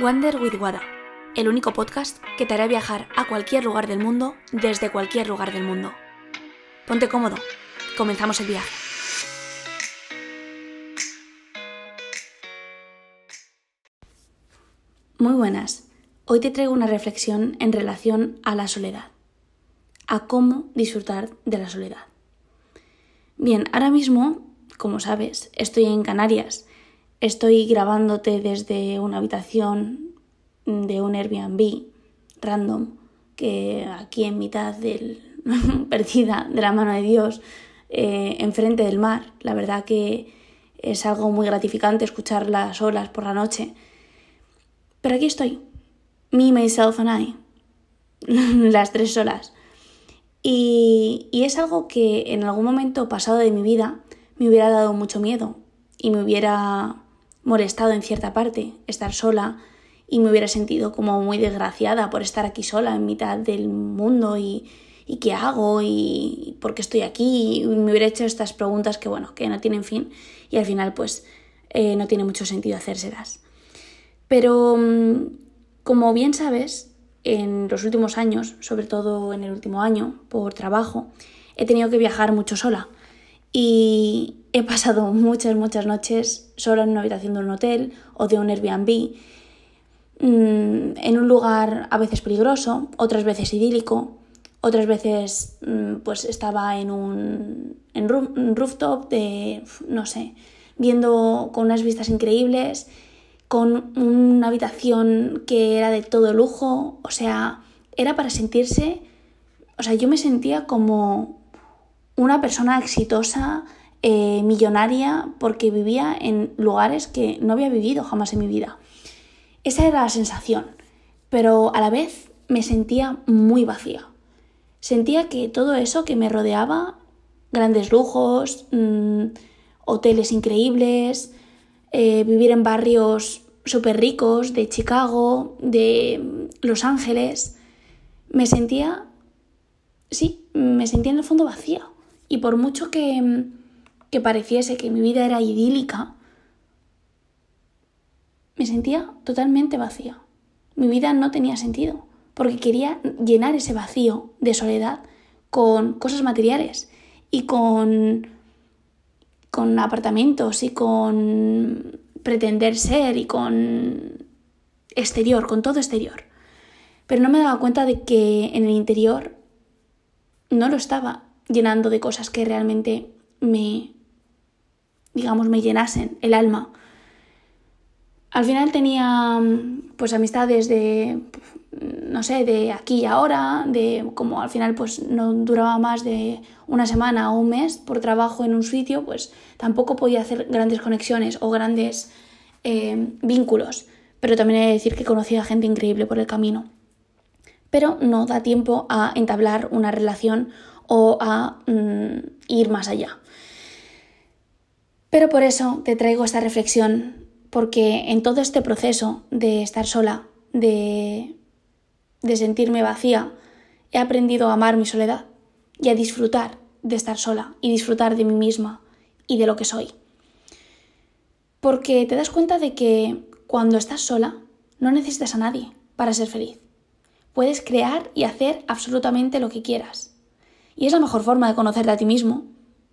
Wander with Wada, el único podcast que te hará viajar a cualquier lugar del mundo desde cualquier lugar del mundo. Ponte cómodo, comenzamos el viaje. Muy buenas, hoy te traigo una reflexión en relación a la soledad, a cómo disfrutar de la soledad. Bien, ahora mismo, como sabes, estoy en Canarias Estoy grabándote desde una habitación de un Airbnb random que aquí en mitad del perdida de la mano de Dios eh, enfrente del mar. La verdad que es algo muy gratificante escuchar las olas por la noche. Pero aquí estoy, me, myself and I, las tres solas. Y, y es algo que en algún momento pasado de mi vida me hubiera dado mucho miedo y me hubiera molestado en cierta parte estar sola y me hubiera sentido como muy desgraciada por estar aquí sola en mitad del mundo y, y qué hago y por qué estoy aquí y me hubiera hecho estas preguntas que bueno, que no tienen fin y al final pues eh, no tiene mucho sentido hacérselas. Pero mm, como bien sabes, en los últimos años, sobre todo en el último año, por trabajo, he tenido que viajar mucho sola y he pasado muchas, muchas noches sola en una habitación de un hotel o de un Airbnb, mm, en un lugar a veces peligroso, otras veces idílico, otras veces mm, pues estaba en un, en rooftop de, no sé, viendo con unas vistas increíbles, con una habitación que era de todo lujo, o sea, era para sentirse, o sea, yo me sentía como una persona exitosa, eh, millonaria, porque vivía en lugares que no había vivido jamás en mi vida. Esa era la sensación, pero a la vez me sentía muy vacía. Sentía que todo eso que me rodeaba, grandes lujos, mm, hoteles increíbles, eh, vivir en barrios súper ricos de Chicago, de Los Ángeles, me sentía, sí, me sentía en el fondo vacía. Y por mucho que, que pareciese que mi vida era idílica, me sentía totalmente vacía. Mi vida no tenía sentido, porque quería llenar ese vacío de soledad con cosas materiales y con, con apartamentos y con pretender ser y con exterior, con todo exterior. Pero no me daba cuenta de que en el interior no lo estaba llenando de cosas que realmente me, digamos, me llenasen el alma. Al final tenía pues amistades de, no sé, de aquí y ahora, de como al final pues no duraba más de una semana o un mes por trabajo en un sitio, pues tampoco podía hacer grandes conexiones o grandes eh, vínculos. Pero también he de decir que conocía gente increíble por el camino. Pero no da tiempo a entablar una relación o a mm, ir más allá. Pero por eso te traigo esta reflexión, porque en todo este proceso de estar sola, de, de sentirme vacía, he aprendido a amar mi soledad y a disfrutar de estar sola y disfrutar de mí misma y de lo que soy. Porque te das cuenta de que cuando estás sola no necesitas a nadie para ser feliz. Puedes crear y hacer absolutamente lo que quieras. Y es la mejor forma de conocerte a ti mismo,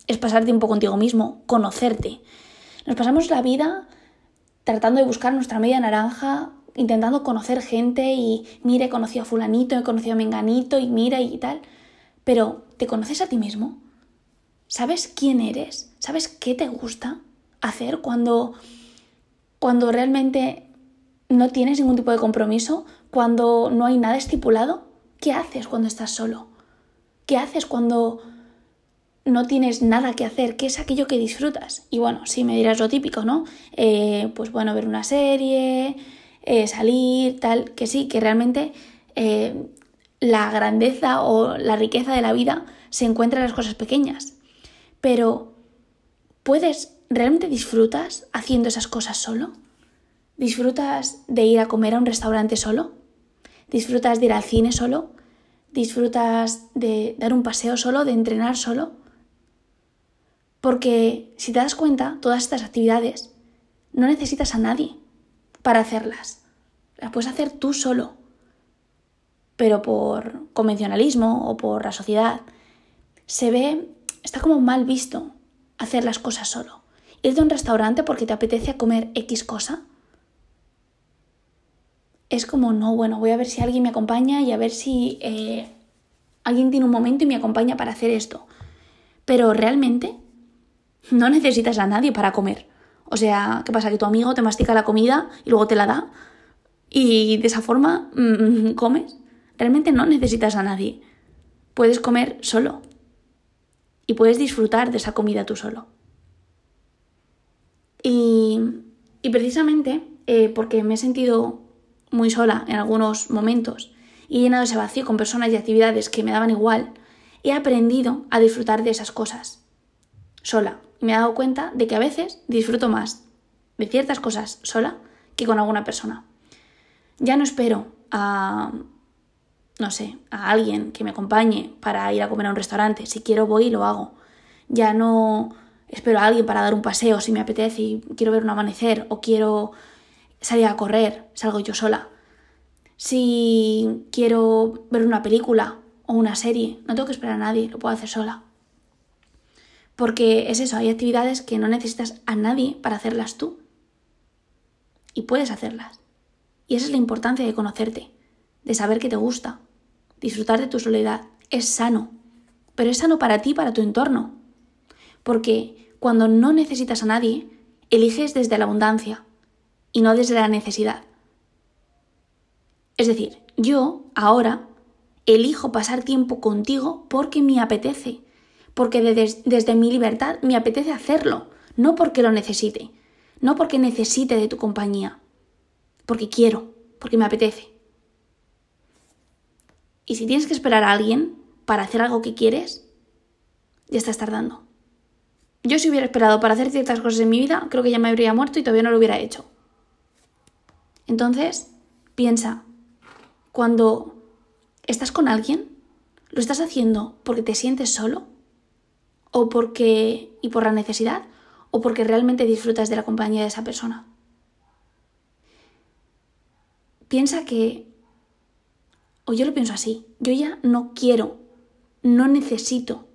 es pasar tiempo contigo mismo, conocerte. Nos pasamos la vida tratando de buscar nuestra media naranja, intentando conocer gente y mire, conocí a fulanito, he conocido a menganito y mira y tal. Pero, ¿te conoces a ti mismo? ¿Sabes quién eres? ¿Sabes qué te gusta hacer cuando, cuando realmente no tienes ningún tipo de compromiso? Cuando no hay nada estipulado? ¿Qué haces cuando estás solo? ¿Qué haces cuando no tienes nada que hacer? ¿Qué es aquello que disfrutas? Y bueno, sí me dirás lo típico, ¿no? Eh, pues bueno, ver una serie, eh, salir, tal, que sí, que realmente eh, la grandeza o la riqueza de la vida se encuentra en las cosas pequeñas. Pero, ¿puedes, realmente disfrutas haciendo esas cosas solo? ¿Disfrutas de ir a comer a un restaurante solo? ¿Disfrutas de ir al cine solo? disfrutas de dar un paseo solo, de entrenar solo. Porque si te das cuenta, todas estas actividades no necesitas a nadie para hacerlas. las puedes hacer tú solo. Pero por convencionalismo o por la sociedad se ve, está como mal visto hacer las cosas solo. Irte a un restaurante porque te apetece comer X cosa. Es como, no, bueno, voy a ver si alguien me acompaña y a ver si eh, alguien tiene un momento y me acompaña para hacer esto. Pero realmente no necesitas a nadie para comer. O sea, ¿qué pasa? Que tu amigo te mastica la comida y luego te la da y de esa forma mm, comes. Realmente no necesitas a nadie. Puedes comer solo y puedes disfrutar de esa comida tú solo. Y, precisamente eh, porque me he sentido muy sola en algunos momentos y llenado ese vacío con personas y actividades que me daban igual, he aprendido a disfrutar de esas cosas sola. Me he dado cuenta de que a veces disfruto más de ciertas cosas sola que con alguna persona. Ya no espero a, no sé, a alguien que me acompañe para ir a comer a un restaurante. Si quiero voy y lo hago. Ya no espero a alguien para dar un paseo si me apetece y quiero ver un amanecer o quiero salir a correr, salgo yo sola. Si quiero ver una película o una serie, no tengo que esperar a nadie, lo puedo hacer sola. Porque es eso, hay actividades que no necesitas a nadie para hacerlas tú. Y puedes hacerlas. Y esa es la importancia de conocerte, de saber que te gusta. Disfrutar de tu soledad es sano, pero es sano para ti, para tu entorno. Porque cuando no necesitas a nadie, eliges desde la abundancia y no desde la necesidad. Es decir, yo ahora elijo pasar tiempo contigo porque me apetece, porque desde mi libertad me apetece hacerlo, no porque lo necesite, no porque necesite de tu compañía porque quiero, porque me apetece. Y si tienes que esperar a alguien para hacer algo que quieres, ya estás tardando. Yo si hubiera esperado para hacer ciertas cosas en mi vida, creo que ya me habría muerto y todavía no lo hubiera hecho. Entonces, piensa, cuando estás con alguien, ¿lo estás haciendo porque te sientes solo? ¿O porque... y por la necesidad? ¿O porque realmente disfrutas de la compañía de esa persona? piensa que, o yo lo pienso así, yo ya no quiero, no necesito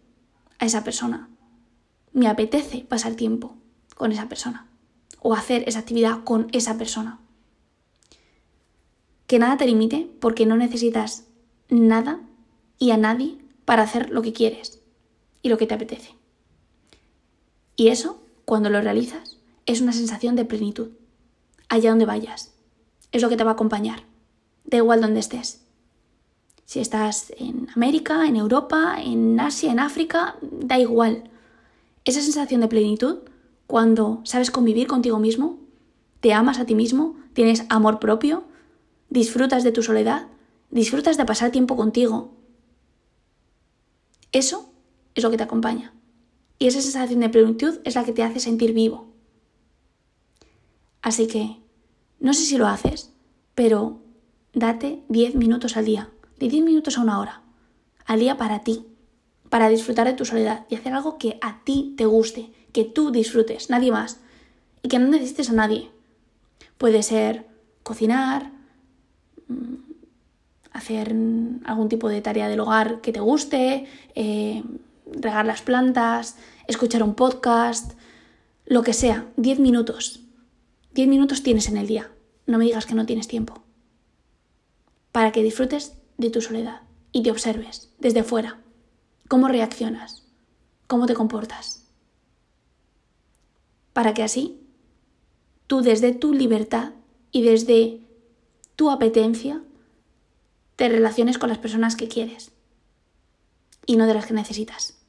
a esa persona. Me apetece pasar tiempo con esa persona o hacer esa actividad con esa persona. Que nada te limite porque no necesitas nada y a nadie para hacer lo que quieres y lo que te apetece. Y eso, cuando lo realizas, es una sensación de plenitud, allá donde vayas, es lo que te va a acompañar. Da igual donde estés. Si estás en América, en Europa, en Asia, en África, da igual. Esa sensación de plenitud, cuando sabes convivir contigo mismo, te amas a ti mismo, tienes amor propio, disfrutas de tu soledad, disfrutas de pasar tiempo contigo. Eso es lo que te acompaña. Y esa sensación de plenitud es la que te hace sentir vivo. Así que no sé si lo haces, pero date 10 minutos al día, de 10 minutos a una hora, al día para ti, para disfrutar de tu soledad y hacer algo que a ti te guste, que tú disfrutes, nadie más, y que no necesites a nadie. Puede ser cocinar, mm, hacer algún tipo de tarea del hogar que te guste, eh, regar las plantas, escuchar un podcast, lo que sea, 10 minutos. 10 minutos tienes en el día. No me digas que no tienes tiempo. Para que disfrutes de tu soledad y te observes desde fuera. ¿Cómo reaccionas? ¿Cómo te comportas? Para que así tú desde tu libertad y desde tu apetencia te relaciones con las personas que quieres y no de las que necesitas.